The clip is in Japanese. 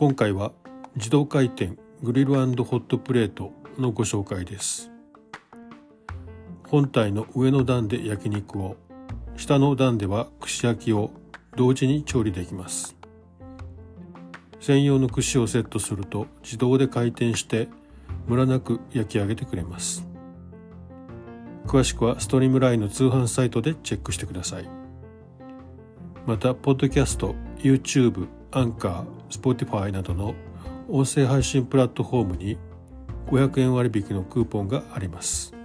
今回は自動回転グリルホットプレートのご紹介です。本体の上の段で焼肉を下の段では串焼きを同時に調理できます。専用の串をセットすると自動で回転してムラなく焼き上げてくれます。詳しくはストリームラインの通販サイトでチェックしてください。またポッドキャスト YouTube アンカー Spotify などの音声配信プラットフォームに500円割引のクーポンがあります。